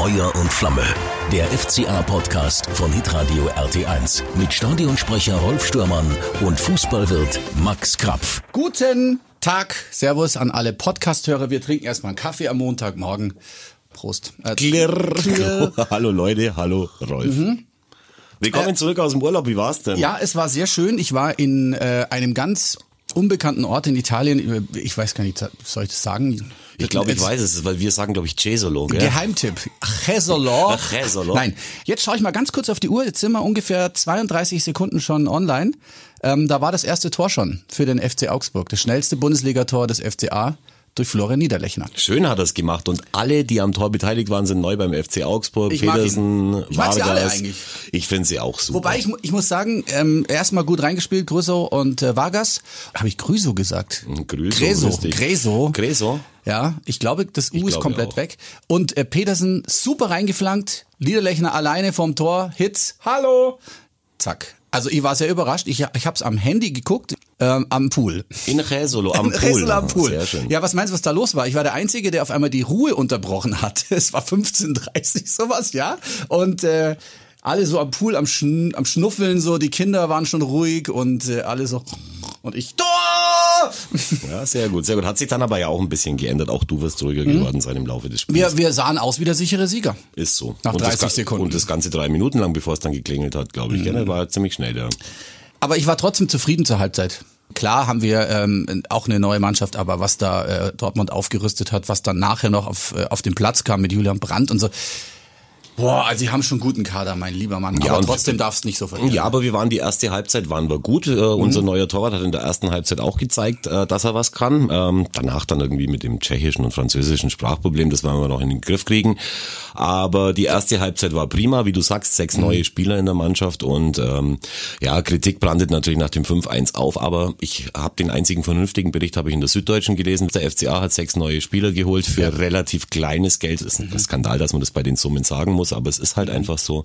Feuer und Flamme. Der FCA-Podcast von Hitradio RT1 mit Stadionsprecher Rolf Stürmann und Fußballwirt Max Krapf. Guten Tag, Servus an alle Podcast-Hörer. Wir trinken erstmal einen Kaffee am Montagmorgen. Prost. Äh, Klirr. hallo Leute, hallo Rolf. Willkommen zurück aus dem Urlaub, wie war's denn? Ja, es war sehr schön. Ich war in äh, einem ganz unbekannten Ort in Italien. Ich weiß gar nicht, soll ich das sagen? Ich glaube, ich weiß es, weil wir sagen, glaube ich, Cesolo, gell? Geheimtipp. Chesolo. Chesolo. Nein, jetzt schaue ich mal ganz kurz auf die Uhr. Jetzt sind wir ungefähr 32 Sekunden schon online. Ähm, da war das erste Tor schon für den FC Augsburg. Das schnellste Bundesligator des FCA durch Florian Niederlechner. Schön hat er es gemacht und alle, die am Tor beteiligt waren, sind neu beim FC Augsburg. Ich mag Petersen, ihn. Ich mag sie alle Vargas. eigentlich. Ich finde sie auch super. Wobei ich, ich muss sagen, ähm, erstmal gut reingespielt, Grüso und äh, Vargas. Habe ich Grüso gesagt? Grüso, Greso. lustig. Greso. Greso. Ja, ich glaube, das U ist glaube komplett weg. Und äh, Petersen super reingeflankt, Niederlechner alleine vom Tor, Hits, hallo, zack. Also ich war sehr überrascht. Ich, ich habe es am Handy geguckt, ähm, am Pool. In Cesolo am Pool. Ressel am Pool. Sehr schön. Ja, was meinst du, was da los war? Ich war der Einzige, der auf einmal die Ruhe unterbrochen hat. Es war 15.30 sowas, ja. Und äh, alle so am Pool, am, Schn am Schnuffeln, so die Kinder waren schon ruhig und äh, alle so. Und ich! Ja, sehr gut, sehr gut. Hat sich dann aber ja auch ein bisschen geändert. Auch du wirst ruhiger geworden sein im Laufe des Spiels. Wir, wir sahen aus wie der sichere Sieger. Ist so. Nach und das 30 Ga- Sekunden. Und das Ganze drei Minuten lang, bevor es dann geklingelt hat, glaube ich. Mhm. War ziemlich schnell, ja. Aber ich war trotzdem zufrieden zur Halbzeit. Klar haben wir ähm, auch eine neue Mannschaft, aber was da äh, Dortmund aufgerüstet hat, was dann nachher noch auf, äh, auf den Platz kam mit Julian Brandt und so. Boah, also sie haben schon guten Kader, mein lieber Mann. Ja, aber trotzdem darfst nicht so verlieren. Ja, aber wir waren die erste Halbzeit, waren wir gut. Äh, Unser neuer Torwart hat in der ersten Halbzeit auch gezeigt, äh, dass er was kann. Ähm, danach dann irgendwie mit dem tschechischen und französischen Sprachproblem, das werden wir noch in den Griff kriegen. Aber die erste Halbzeit war prima, wie du sagst, sechs neue Spieler in der Mannschaft und ähm, ja, Kritik brandet natürlich nach dem 5-1 auf, aber ich habe den einzigen vernünftigen Bericht habe ich in der Süddeutschen gelesen. Der FCA hat sechs neue Spieler geholt für relativ kleines Geld. Das ist ein Skandal, dass man das bei den Summen sagen muss, aber es ist halt einfach so.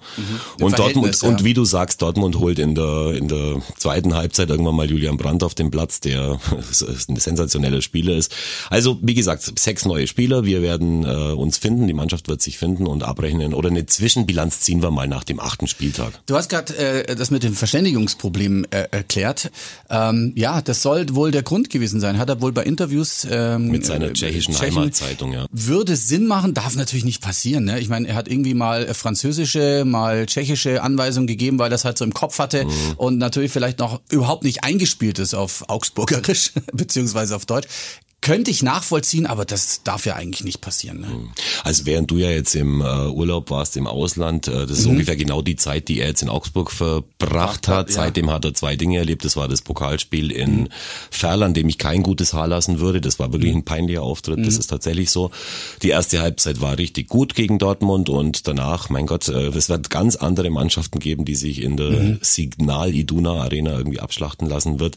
Im Und Dortmund ja. und wie du sagst, Dortmund holt in der in der zweiten Halbzeit irgendwann mal Julian Brandt auf den Platz, der ein sensationeller Spieler ist. Also wie gesagt, sechs neue Spieler. Wir werden äh, uns finden, die Mannschaft wird sich finden und abrechnen oder eine Zwischenbilanz ziehen wir mal nach dem achten Spieltag. Du hast gerade äh, das mit dem Verständigungsproblem äh, erklärt. Ähm, ja, das soll wohl der Grund gewesen sein. Hat er wohl bei Interviews ähm, Mit seiner äh, tschechischen Tschechen- Heimatzeitung, ja. Würde Sinn machen, darf natürlich nicht passieren. Ne? Ich meine, er hat irgendwie mal äh, französische, mal tschechische Anweisungen gegeben, weil das halt so im Kopf hatte Mhm. und natürlich vielleicht noch überhaupt nicht eingespielt ist auf Augsburgerisch beziehungsweise auf Deutsch. Könnte ich nachvollziehen, aber das darf ja eigentlich nicht passieren. Ne? Also während du ja jetzt im äh, Urlaub warst im Ausland, äh, das ist ungefähr genau die Zeit, die er jetzt in Augsburg verbracht hat. ja. Seitdem hat er zwei Dinge erlebt. Das war das Pokalspiel in Ferl, an dem ich kein gutes Haar lassen würde. Das war wirklich ein peinlicher Auftritt. Das ist tatsächlich so. Die erste Halbzeit war richtig gut gegen Dortmund und danach, mein Gott, äh, es wird ganz andere Mannschaften geben, die sich in der Signal Iduna Arena irgendwie abschlachten lassen wird.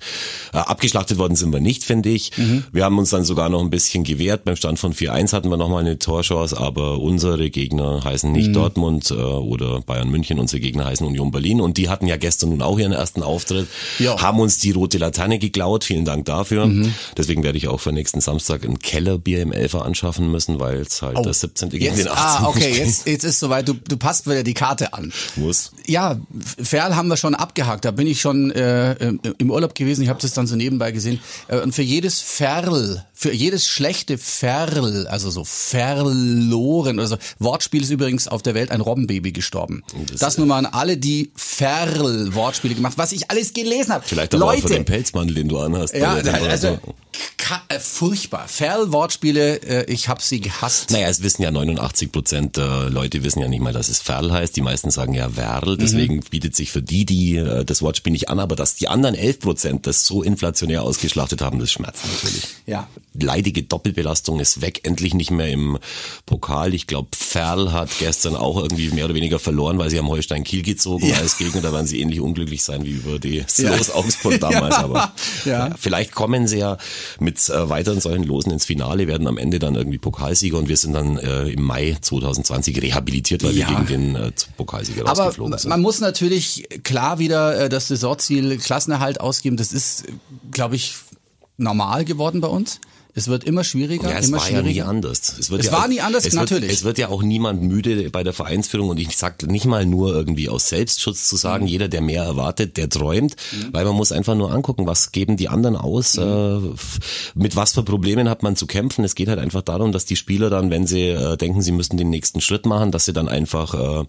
Äh, abgeschlachtet worden sind wir nicht, finde ich. Wir haben uns dann sogar noch ein bisschen gewehrt. Beim Stand von 4-1 hatten wir nochmal eine Torchance, aber unsere Gegner heißen nicht Dortmund äh, oder Bayern München, unsere Gegner heißen Union Berlin und die hatten ja gestern nun auch ihren ersten Auftritt, Ja. haben uns die rote Laterne geklaut. Vielen Dank dafür. Deswegen werde ich auch für nächsten Samstag ein Kellerbier im Elfer anschaffen müssen, weil es halt das 17. gegen Jetzt, den 18. ah, okay, spielt. jetzt, jetzt ist soweit. Du, du passt wieder die Karte an. muss. Ja, Ferl haben wir schon abgehakt. Da bin ich schon äh, im- im Urlaub gewesen. Ich habe das dann so nebenbei gesehen. Äh, Und für jedes Ferl, für jedes schlechte Ferl, also so verloren oder so. Wortspiel ist übrigens auf der Welt ein Robbenbaby gestorben. Das, Das- nur mal an alle, die Ferl-Wortspiele gemacht, was ich alles gelesen habe. Vielleicht aber auch für Leute, den Pelzmantel, den du anhast. ja, also äh, furchtbar. Ferl-Wortspiele, äh, ich habe sie gehasst. Naja, es wissen ja 89 Prozent der Leute wissen ja nicht mal, dass es Ferl heißt. Die meisten sagen ja Werl. Deswegen bietet sich für die, die äh, das Wortspiel nicht an. Aber dass die anderen 11 Prozent das so inflationär ausgeschlachtet haben, das schmerzt natürlich. Ja. Leidige Doppelbelastung ist weg. Endlich nicht mehr im Pokal. Ich glaube, Ferl hat gestern auch irgendwie mehr oder weniger verloren, weil sie am Holstein Kiel gezogen Ja. als Gegner. Da werden sie ähnlich unglücklich sein wie über die Ja. Augsburg damals. Ja. Aber Ja. vielleicht kommen sie ja mit äh, weiteren solchen Losen ins Finale, werden am Ende dann irgendwie Pokalsieger und wir sind dann äh, im Mai 2020 rehabilitiert, weil wir gegen den äh, Pokalsieger Aber rausgeflogen sind. man muss natürlich klar wieder äh, das Saisonziel Klassenerhalt ausgeben. Das ist, glaube ich, normal geworden bei uns. Es wird immer schwieriger. Ja, es immer war schwieriger. ja nie anders. Es, wird Es ja war auch, nie anders, es natürlich. Wird, es wird ja auch niemand müde bei der Vereinsführung und ich sag nicht mal nur irgendwie aus Selbstschutz zu sagen, Mhm. jeder, der mehr erwartet, der träumt, weil man muss einfach nur angucken, was geben die anderen aus, Mhm. äh, mit was für Problemen hat man zu kämpfen. Es geht halt einfach darum, dass die Spieler dann, wenn sie äh, denken, sie müssten den nächsten Schritt machen, dass sie dann einfach äh,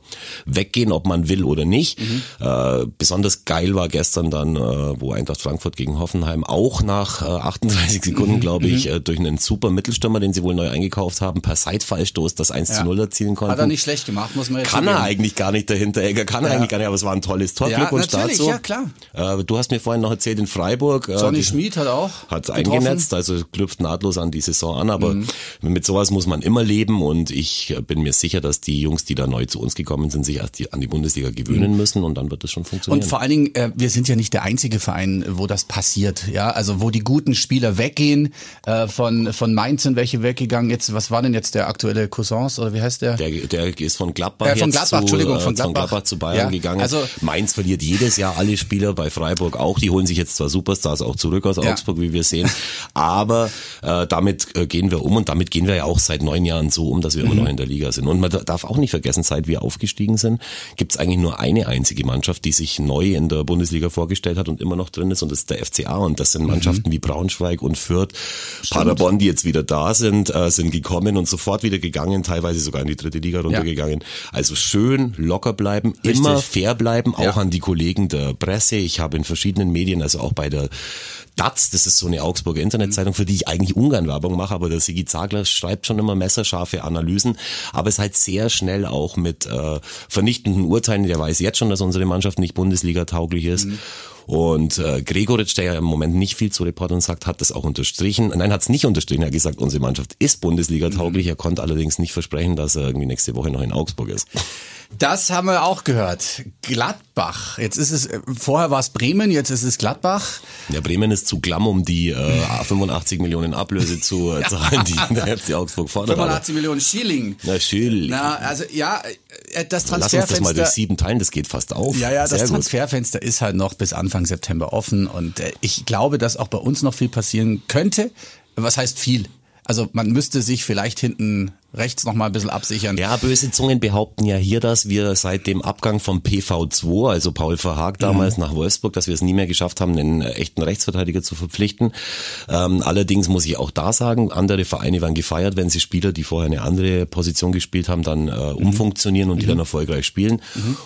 weggehen, ob man will oder nicht. Mhm. Äh, besonders geil war gestern dann, äh, wo Eintracht Frankfurt gegen Hoffenheim auch nach äh, 38 Sekunden, glaube ich, äh, durch einen super Mittelstürmer, den sie wohl neu eingekauft haben, per Seitfallstoß das 1 zu 0 erzielen konnten. Hat er nicht schlecht gemacht, muss man jetzt Kann er eigentlich gar nicht dahinter, Egger, kann er Ja. eigentlich gar nicht, aber es war ein tolles Tor. Ja, Glückwunsch dazu. ja, klar. Äh, du hast mir vorhin noch erzählt in Freiburg. äh, Johnny die- Schmid hat auch hat getroffen. eingenetzt, also knüpft nahtlos an die Saison an, aber Mhm. mit sowas muss man immer leben und ich äh, bin mir sicher, dass die Jungs, die da neu zu uns gekommen sind, sich die, an die Bundesliga gewöhnen müssen und dann wird es schon funktionieren. Mhm. Und vor allen Dingen, äh, wir sind ja nicht der einzige Verein, wo das passiert. Ja, also wo die guten Spieler weggehen. Äh, von von Mainz sind welche weggegangen. Jetzt, was war denn jetzt der aktuelle Cousins oder wie heißt der? der, der ist von Gladbach, Äh, von jetzt Gladbach, zu, Entschuldigung, äh, von Gladbach. zu Bayern Ja, gegangen. also- Mainz verliert jedes Jahr alle Spieler, bei Freiburg auch. Die holen sich jetzt zwar Superstars auch zurück aus Ja. Augsburg, wie wir sehen, aber äh, damit äh, gehen wir um und damit gehen wir ja auch seit neun Jahren so um, dass wir Mhm. immer noch in der Liga sind. Und man da- darf auch nicht vergessen, seit wir aufgestiegen sind, gibt es eigentlich nur eine einzige Mannschaft, die sich neu in der Bundesliga vorgestellt hat und immer noch drin ist und das ist der FCA und das sind Mhm. Mannschaften wie Braunschweig und Fürth, Paderborn, die jetzt wieder da sind, äh, sind gekommen und sofort wieder gegangen, teilweise sogar in die dritte Liga runtergegangen. Also schön locker bleiben, Richtig. immer fair bleiben, auch Ja. an die Kollegen der Presse. Ich habe in verschiedenen Medien, also auch bei der DATS, das ist so eine Augsburger Internetzeitung, für die ich eigentlich ungern Werbung mache, aber der Sigi Zagler schreibt schon immer messerscharfe Analysen, aber es halt sehr schnell auch mit äh, vernichtenden Urteilen. Der weiß jetzt schon, dass unsere Mannschaft nicht Bundesliga tauglich ist. Und äh, Gregoritsch, der ja im Moment nicht viel zu reportern sagt, hat das auch unterstrichen. Nein, hat es nicht unterstrichen. Er hat gesagt, unsere Mannschaft ist Bundesliga tauglich. Er konnte allerdings nicht versprechen, dass er irgendwie nächste Woche noch in Augsburg ist. Das haben wir auch gehört. Gladbach. Jetzt ist es, äh, vorher war es Bremen, jetzt ist es Gladbach. Ja, Bremen ist zu klamm, um die äh, 85 Millionen Ablöse zu äh, zahlen, die der FC Augsburg fordert. Aber- 85 Millionen Schilling. Na, schön. Na, also ja, äh, das Lass uns das mal Transferfenster. durch sieben teilen, das geht fast auf. Ja, ja, Sehr das gut. Transferfenster ist halt noch bis Anfang September offen und äh, ich glaube, dass auch bei uns noch viel passieren könnte. Was heißt viel? Also man müsste sich vielleicht hinten rechts noch mal ein bisschen absichern. Ja, böse Zungen behaupten ja hier, dass wir seit dem Abgang vom PV2, also Paul Verhaag damals Mhm. nach Wolfsburg, dass wir es nie mehr geschafft haben, einen echten Rechtsverteidiger zu verpflichten. Ähm, allerdings muss ich auch da sagen, andere Vereine werden gefeiert, wenn sie Spieler, die vorher eine andere Position gespielt haben, dann äh, Mhm. umfunktionieren und die dann erfolgreich spielen.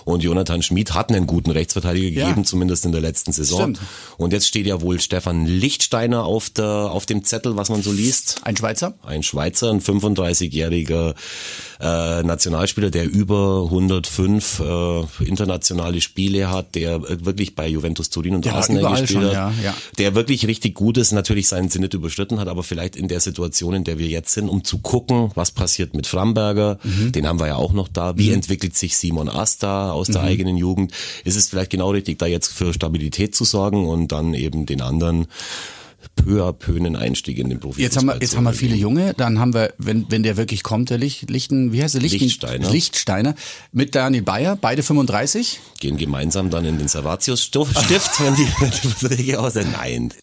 Und Jonathan Schmid hat einen guten Rechtsverteidiger Ja. gegeben, zumindest in der letzten Saison. Stimmt. Und jetzt steht ja wohl Stefan Lichtsteiner auf, der, auf dem Zettel, was man so liest Ein Schweizer? ein Schweizer, ein 35-jähriger äh, Nationalspieler, der über 105 äh, internationale Spiele hat, der wirklich bei Juventus Turin und Der war Arsenal gespielt hat, ja, ja. der wirklich richtig gut ist, natürlich seinen Zenit überschritten hat, aber vielleicht in der Situation, in der wir jetzt sind, um zu gucken, was passiert mit Framberger, Mhm. den haben wir ja auch noch da, wie entwickelt sich Simon Asta aus Mhm. der eigenen Jugend, ist es vielleicht genau richtig, da jetzt für Stabilität zu sorgen und dann eben den anderen peu à peu einen Einstieg in den Profi Jetzt haben wir, jetzt haben wir viele Junge, dann haben wir, wenn, wenn der wirklich kommt, der Licht, Lichten, wie heißt der? Lichten, Lichtsteiner. Lichtsteiner mit Daniel Bayer, beide 35. gehen gemeinsam dann in den Servatius-Stift, wenn die, wenn die Verträge aus sind. Nein.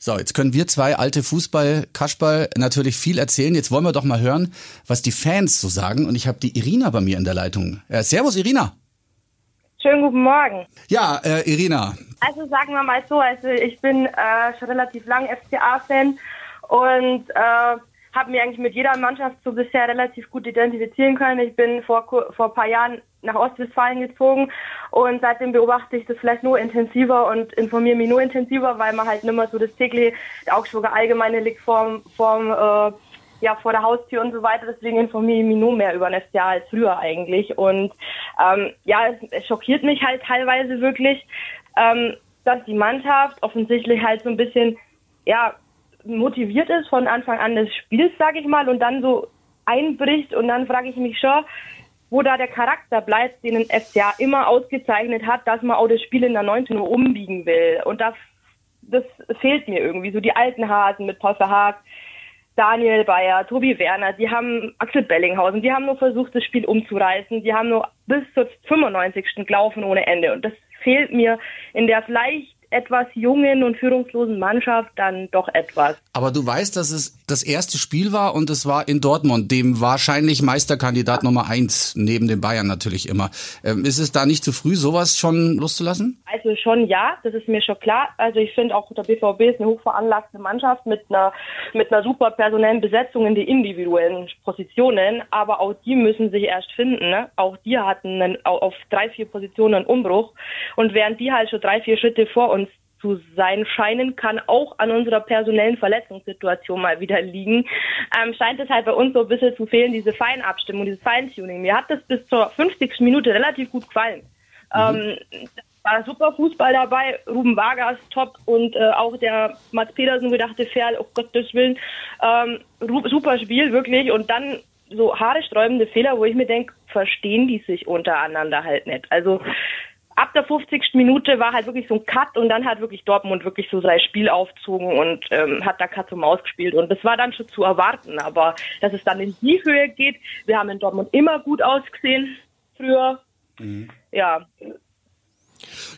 So, jetzt können wir zwei alte Fußball-Kaschball natürlich viel erzählen. Jetzt wollen wir doch mal hören, was die Fans so sagen. Und ich habe die Irina bei mir in der Leitung. Äh, servus, Irina. Schönen guten Morgen. Ja, äh, Irina. Also sagen wir mal so, also ich bin äh, schon relativ lang FCA-Fan und äh, habe mir eigentlich mit jeder Mannschaft so bisher relativ gut identifizieren können. Ich bin vor vor ein paar Jahren nach Ostwestfalen gezogen und seitdem beobachte ich das vielleicht nur intensiver und informiere mich nur intensiver, weil man halt nicht mehr so das tägliche Augsburger Allgemeine liegt vorm, vorm äh, ja, vor der Haustür und so weiter. Deswegen informiere ich mich nur mehr über den FCA als früher eigentlich. Und ähm, ja, es, schockiert mich halt teilweise wirklich, ähm, dass die Mannschaft offensichtlich halt so ein bisschen, ja, motiviert ist von Anfang an des Spiels, sage ich mal, und dann so einbricht. Und dann frage ich mich schon, wo da der Charakter bleibt, den ein FCA immer ausgezeichnet hat, dass man auch das Spiel in der 19 Uhr umbiegen will. Und das, das fehlt mir irgendwie. So die alten Hasen mit Paul Verhaag, Daniel Bayer, Tobi Werner, die haben Axel Bellinghausen, die haben nur versucht, das Spiel umzureißen. Die haben nur bis zur 95. gelaufen ohne Ende. Und das fehlt mir in der vielleicht etwas jungen und führungslosen Mannschaft dann doch etwas. Aber du weißt, dass es das erste Spiel war und es war in Dortmund, dem wahrscheinlich Meisterkandidat Nummer eins, neben den Bayern natürlich immer. Ähm, ist es da nicht zu früh, sowas schon loszulassen? Also schon ja, das ist mir schon klar. Also ich finde auch der BVB ist eine hochveranlagte Mannschaft mit einer mit einer super personellen Besetzung in die individuellen Positionen, aber auch die müssen sich erst finden. Ne? Auch die hatten einen, auf drei vier Positionen einen Umbruch und während die halt schon drei vier Schritte vor uns zu sein scheinen, kann auch an unserer personellen Verletzungssituation mal wieder liegen. Ähm, scheint es halt bei uns so ein bisschen zu fehlen, diese Feinabstimmung, dieses Feintuning. Mir hat das bis zur 50. Minute relativ gut gefallen. Mhm. Ähm, war super Fußball dabei, Ruben Vargas top und äh, auch der Mats Pedersen gedachte Ferl, oh Gottes Willen, ähm, super Spiel, wirklich. Und dann so haaresträubende Fehler, wo ich mir denke, verstehen die sich untereinander halt nicht. Also ab der 50. Minute war halt wirklich so ein Cut und dann hat wirklich Dortmund wirklich so sein Spiel aufzogen und ähm, hat da Cut zum Maus gespielt. Und das war dann schon zu erwarten. Aber dass es dann in die Höhe geht, wir haben in Dortmund immer gut ausgesehen früher. Mhm. Ja,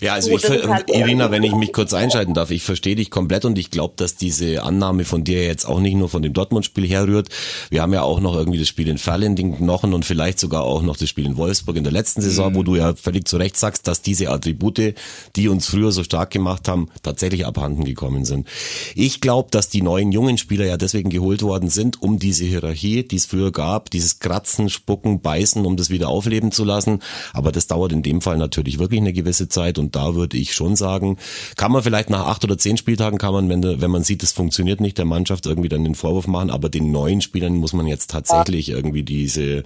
ja, also ich, halt Irina, wenn ich mich kurz einschalten darf, ich verstehe dich komplett und ich glaube, dass diese Annahme von dir jetzt auch nicht nur von dem Dortmund-Spiel herrührt. Wir haben ja auch noch irgendwie das Spiel in Ferl den Knochen und vielleicht sogar auch noch das Spiel in Wolfsburg in der letzten Saison, mhm. wo du ja völlig zu Recht sagst, dass diese Attribute, die uns früher so stark gemacht haben, tatsächlich abhanden gekommen sind. Ich glaube, dass die neuen jungen Spieler ja deswegen geholt worden sind, um diese Hierarchie, die es früher gab, dieses Kratzen, Spucken, Beißen, um das wieder aufleben zu lassen. Aber das dauert in dem Fall natürlich wirklich eine gewisse Zeit und da würde ich schon sagen, kann man vielleicht nach acht oder zehn Spieltagen kann man, wenn, wenn man sieht, es funktioniert nicht, der Mannschaft irgendwie dann den Vorwurf machen, aber den neuen Spielern muss man jetzt tatsächlich irgendwie diese,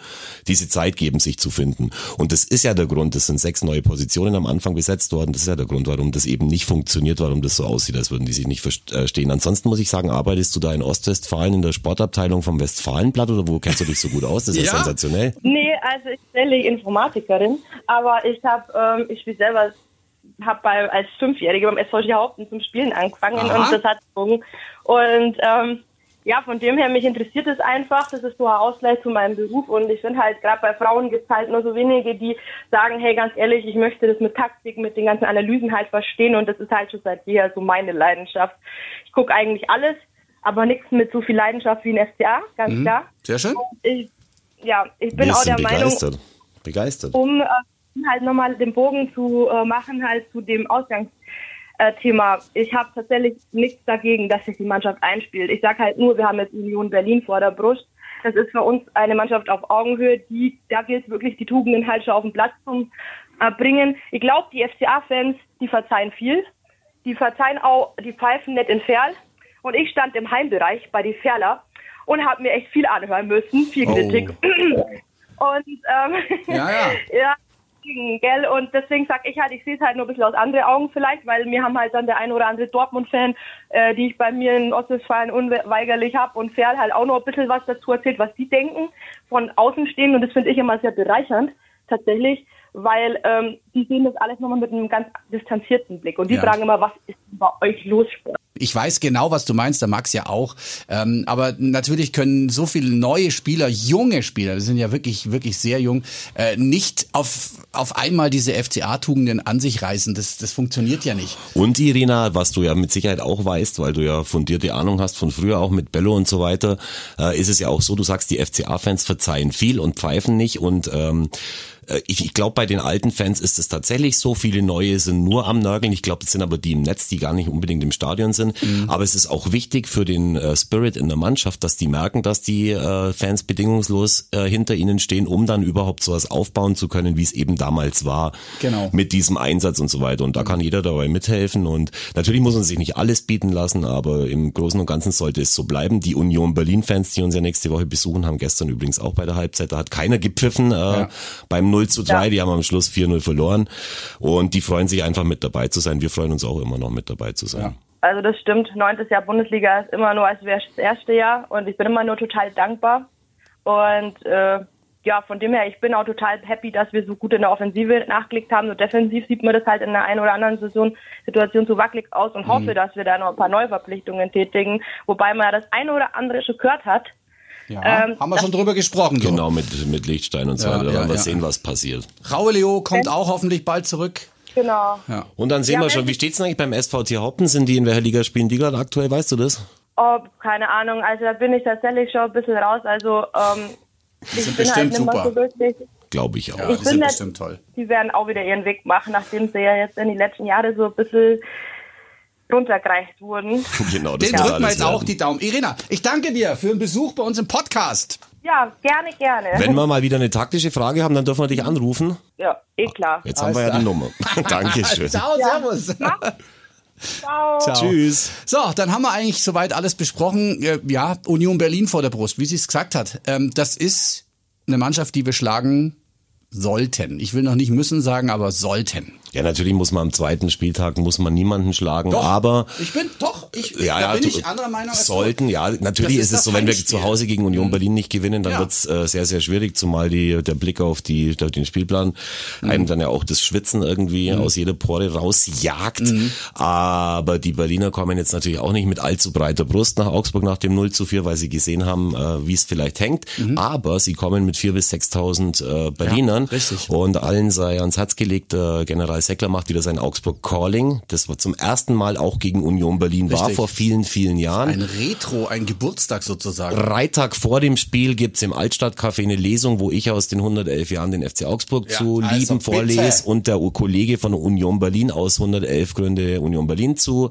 diese Zeit geben, sich zu finden. Und das ist ja der Grund, es sind sechs neue Positionen am Anfang besetzt worden, das ist ja der Grund, warum das eben nicht funktioniert, warum das so aussieht, als würden die sich nicht verstehen. Ansonsten muss ich sagen, arbeitest du da in Ostwestfalen in der Sportabteilung vom Westfalenblatt oder wo kennst du dich so gut aus? Das ist ja. sensationell. Nee, also ich bin Informatikerin, aber ich habe, ähm, ich spiele selber habe als Fünfjährige beim SV Haupten zum Spielen angefangen Aha. und das hat gezogen. Und ähm, ja, von dem her, mich interessiert es einfach. Das ist so ein Ausgleich zu meinem Beruf. Und ich finde halt, gerade bei Frauen gibt es halt nur so wenige, die sagen, hey, ganz ehrlich, ich möchte das mit Taktik, mit den ganzen Analysen halt verstehen. Und das ist halt schon seit jeher so meine Leidenschaft. Ich gucke eigentlich alles, aber nichts mit so viel Leidenschaft wie ein FCA, ganz mhm. klar. Sehr schön. Ich, ja, ich bin auch der begeistert. Meinung, begeistert. um äh, halt nochmal den Bogen zu äh, machen, halt zu dem Ausgangsthema. Ich habe tatsächlich nichts dagegen, dass sich die Mannschaft einspielt. Ich sage halt nur, wir haben jetzt Union Berlin vor der Brust. Das ist für uns eine Mannschaft auf Augenhöhe, die, da gilt wirklich die Tugenden halt schon auf den Platz zu äh, bringen. Ich glaube, die FCA-Fans, die verzeihen viel. Die verzeihen auch, die pfeifen nicht in Ferl. Und ich stand im Heimbereich bei die Ferler und habe mir echt viel anhören müssen, viel Kritik. Oh. Und ähm, ja, ja. ja, gell? Und deswegen sag ich halt, ich sehe es halt nur ein bisschen aus anderen Augen vielleicht, weil mir haben halt dann der ein oder andere Dortmund-Fan, äh, die ich bei mir in Ostwestfalen unweigerlich habe und Ferl halt auch noch ein bisschen was dazu erzählt, was die denken, von außen stehen und das finde ich immer sehr bereichernd, tatsächlich, weil ähm, die sehen das alles nochmal mit einem ganz distanzierten Blick und die ja. fragen immer, was ist bei euch los, Sport? Ich weiß genau, was du meinst, der Max ja auch. Ähm, aber natürlich können so viele neue Spieler, junge Spieler, das sind ja wirklich, wirklich sehr jung, äh, nicht auf, auf einmal diese FCA-Tugenden an sich reißen. Das, das funktioniert ja nicht. Und Irina, was du ja mit Sicherheit auch weißt, weil du ja fundierte Ahnung hast von früher auch mit Bello und so weiter, äh, ist es ja auch so, du sagst, die FCA-Fans verzeihen viel und pfeifen nicht und ähm, äh, ich, ich glaube, bei den alten Fans ist es tatsächlich so, viele neue sind nur am Nörgeln. Ich glaube, das sind aber die im Netz, die gar nicht unbedingt im Stadion sind. Mhm. Aber es ist auch wichtig für den äh, Spirit in der Mannschaft, dass die merken, dass die äh, Fans bedingungslos äh, hinter ihnen stehen, um dann überhaupt sowas aufbauen zu können, wie es eben damals war. Genau. Mit diesem Einsatz und so weiter. Und da kann jeder dabei mithelfen. Und natürlich muss man sich nicht alles bieten lassen, aber im Großen und Ganzen sollte es so bleiben. Die Union Berlin-Fans, die uns ja nächste Woche besuchen, haben gestern übrigens auch bei der Halbzeit, da hat keiner gepfiffen äh, ja. beim 0 zu 3, ja. die haben am Schluss 4-0 verloren und die freuen sich einfach mit dabei zu sein. Wir freuen uns auch immer noch mit dabei zu sein. Ja. Also das stimmt, neuntes Jahr Bundesliga ist immer nur, als wäre es das erste Jahr und ich bin immer nur total dankbar und äh, ja, von dem her, ich bin auch total happy, dass wir so gut in der Offensive nachgelegt haben. So defensiv sieht man das halt in der einen oder anderen Saison Situation zu wackelig aus und hoffe, mhm. dass wir da noch ein paar Neuverpflichtungen tätigen. Wobei man ja das eine oder andere schon gehört hat, ja, ähm, haben wir schon drüber gesprochen. Genau, mit, mit Lichtstein und so weiter. Ja, ja, wir ja. sehen, was passiert. Raue Leo kommt auch hoffentlich bald zurück. Genau. Ja. Und dann sehen Ja, wir schon, wie steht's denn eigentlich beim SVT Haupten? Sind die in welcher Liga spielen die gerade aktuell, weißt du das? Oh, keine Ahnung, also da bin ich tatsächlich schon ein bisschen raus. Also ähm, ich sind bin halt bestimmt nicht mehr super. so wirklich. Glaube ich auch. Ja, Ich die sind nicht- bestimmt toll. Die werden auch wieder ihren Weg machen, nachdem sie ja jetzt in die letzten Jahre so ein bisschen runtergereicht wurden. Genau, das Den drücken wir alles jetzt auch werden. die Daumen. Irina, ich danke dir für den Besuch bei uns im Podcast. Ja, gerne, gerne. Wenn wir mal wieder eine taktische Frage haben, dann dürfen wir dich anrufen. ja, eh klar. Jetzt haben wir ja Alles die Nummer. Dankeschön. Ciao, servus. Ciao. Ciao. Tschüss. So, dann haben wir eigentlich soweit alles besprochen. Äh, Ja, Union Berlin vor der Brust, wie sie es gesagt hat. Ähm, das ist eine Mannschaft, die wir schlagen sollten. Ich will noch nicht müssen sagen, aber sollten. Ja, natürlich muss man am zweiten Spieltag muss man niemanden schlagen, aber ich bin doch, ich, ja, da ja, bin du- ich anderer Meinung sollten, ja, natürlich ist ist es so, wenn wir Heimspiel. zu Hause gegen Union Berlin nicht gewinnen, dann Ja. wird's äh, sehr, sehr schwierig, zumal die, der Blick auf die, auf den Spielplan Mhm. einem dann ja auch das Schwitzen irgendwie aus jeder Pore rausjagt. Mhm. Aber die Berliner kommen jetzt natürlich auch nicht mit allzu breiter Brust nach Augsburg nach dem 0 zu 4, weil sie gesehen haben, äh, wie es vielleicht hängt. Aber sie kommen mit 4.000 bis 6.000 äh, Berlinern. Mhm. richtig. Und allen sei ans Herz gelegt, äh, General Seckler macht wieder sein Augsburg Calling. Das war zum ersten Mal auch gegen Union Berlin war Richtig. vor vielen, vielen Jahren. Ein Retro, ein Geburtstag sozusagen. Drei Tag vor dem Spiel gibt's im Altstadtcafé eine Lesung, wo ich aus den 111 Jahren den FC Augsburg Ja, zu also lieben bitte. vorlese und der Kollege von Union Berlin aus 111 Gründe Union Berlin zu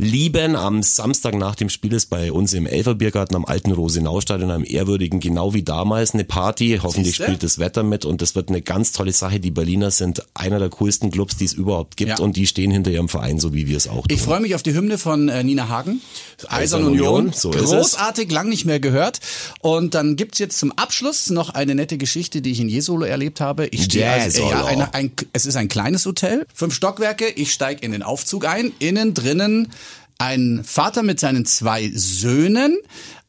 lieben. Am Samstag nach dem Spiel ist bei uns im Elferbiergarten am alten Rosenau-Stadion, einem ehrwürdigen, genau wie damals, eine Party. Hoffentlich Siehste? spielt das Wetter mit und das wird eine ganz tolle Sache. Die Berliner sind einer der coolsten Clubs, die es überhaupt gibt Ja. und die stehen hinter ihrem Verein, so wie wir es auch tun. Ich freue mich auf die Hymne von äh, Nina Hagen. Eisern Union, Union. so. Großartig, lang nicht mehr gehört. Und dann gibt's jetzt zum Abschluss noch eine nette Geschichte, die ich in Jesolo erlebt habe. Ich stehe also, ja, eine, ein, es ist ein kleines Hotel, fünf Stockwerke. Ich steige in den Aufzug ein. Innen drinnen ein Vater mit seinen zwei Söhnen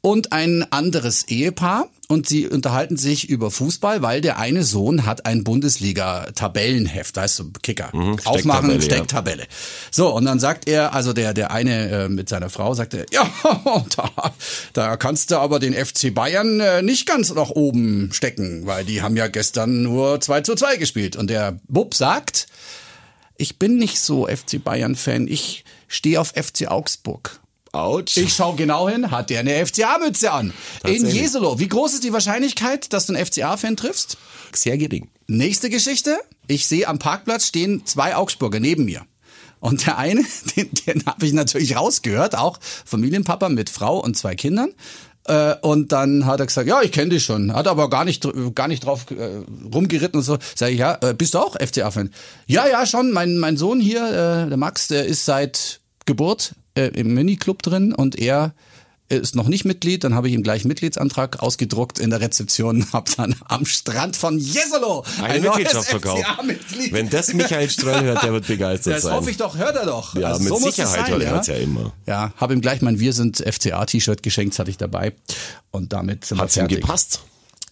und ein anderes Ehepaar. Und sie unterhalten sich über Fußball, weil der eine Sohn hat ein Bundesliga-Tabellenheft, weißt du, Kicker. Aufmachen, Stecktabelle, ja. Stecktabelle. So, und dann sagt er, also der, der eine äh, mit seiner Frau sagte, ja, da, da kannst du aber den FC Bayern äh, nicht ganz nach oben stecken, weil die haben ja gestern nur 2 zu 2 gespielt. Und der Bub sagt, ich bin nicht so FC Bayern-Fan, ich stehe auf FC Augsburg. Autsch. Ich schau genau hin, hat der eine FCA-Mütze an. In. Jesolo. Wie groß ist die Wahrscheinlichkeit, dass du einen FCA-Fan triffst? Sehr gering. Nächste Geschichte. Ich sehe am Parkplatz stehen zwei Augsburger neben mir. Und der eine, den, den habe ich natürlich rausgehört, auch Familienpapa mit Frau und zwei Kindern. Äh, Und dann hat er gesagt, ja, ich kenne dich schon. Hat aber gar nicht, gar nicht drauf äh, rumgeritten und so. Sag ich, ja, äh, bist du auch FCA-Fan? Ja, ja, schon. Mein, mein Sohn hier, äh, der Max, der ist seit Geburt äh, im Miniclub drin und er ist noch nicht Mitglied, dann habe ich ihm gleich einen Mitgliedsantrag ausgedruckt in der Rezeption, habe dann am Strand von Jesolo Eine ein Mitgliedschaft verkauft. FCA-Mitglied. Wenn das Michael Ströll hört, der wird begeistert Das sein. hoffe ich doch, hört er doch. Ja, Also mit so Sicherheit sein, hört er es ja immer. Ja, habe ihm gleich mein Wir sind FCA-T-Shirt geschenkt, das hatte ich dabei. Und damit sind Hat's ihm gepasst?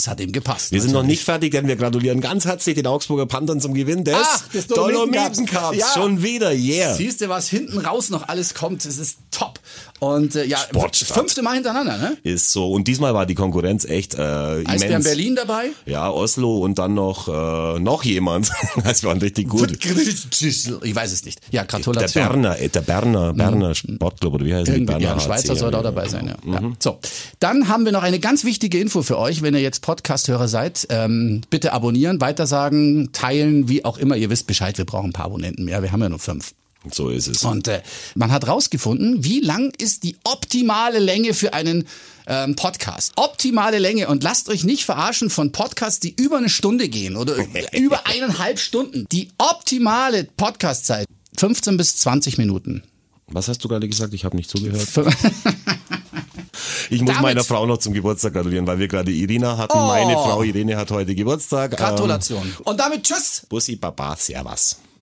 Es hat ihm gepasst. Wir sind noch nicht fertig, denn wir gratulieren ganz herzlich den Augsburger Panthern zum Gewinn des Ach, des Dolomiten-Cups. Ja. Schon wieder, yeah. Siehst du, was hinten raus noch alles kommt? Es ist top. Und äh, ja, Sportstadt. fünfte Mal hintereinander, ne? Ist so. Und diesmal war die Konkurrenz echt äh, Eisbären immens. Berlin dabei. Ja, Oslo und dann noch äh, noch jemand. das waren richtig gut. Ich weiß es nicht. Ja, Der Gratulation. Berner, äh, der Berner, Berner Sportclub oder wie heißt Irgendwie, Berner ja, ein HC, Schweizer soll da ja, dabei sein, ja. ja. So, dann haben wir noch eine ganz wichtige Info für euch, wenn ihr jetzt Podcast-Hörer seid. Ähm, bitte abonnieren, weitersagen, teilen, wie auch immer. Ihr wisst Bescheid, wir brauchen ein paar Abonnenten mehr. Wir haben ja nur fünf. So ist es. Und äh, man hat rausgefunden, wie lang ist die optimale Länge für einen ähm, Podcast. Optimale Länge. Und lasst euch nicht verarschen von Podcasts, die über eine Stunde gehen oder über eineinhalb Stunden. Die optimale Podcastzeit, 15 bis 20 Minuten. Was hast du gerade gesagt? Ich habe nicht zugehört. Ich muss Damit- meiner Frau noch zum Geburtstag gratulieren, weil wir gerade Irina hatten. Oh. Meine Frau Irene hat heute Geburtstag. Ähm, Gratulation. Und damit tschüss. Bussi Baba, Servus.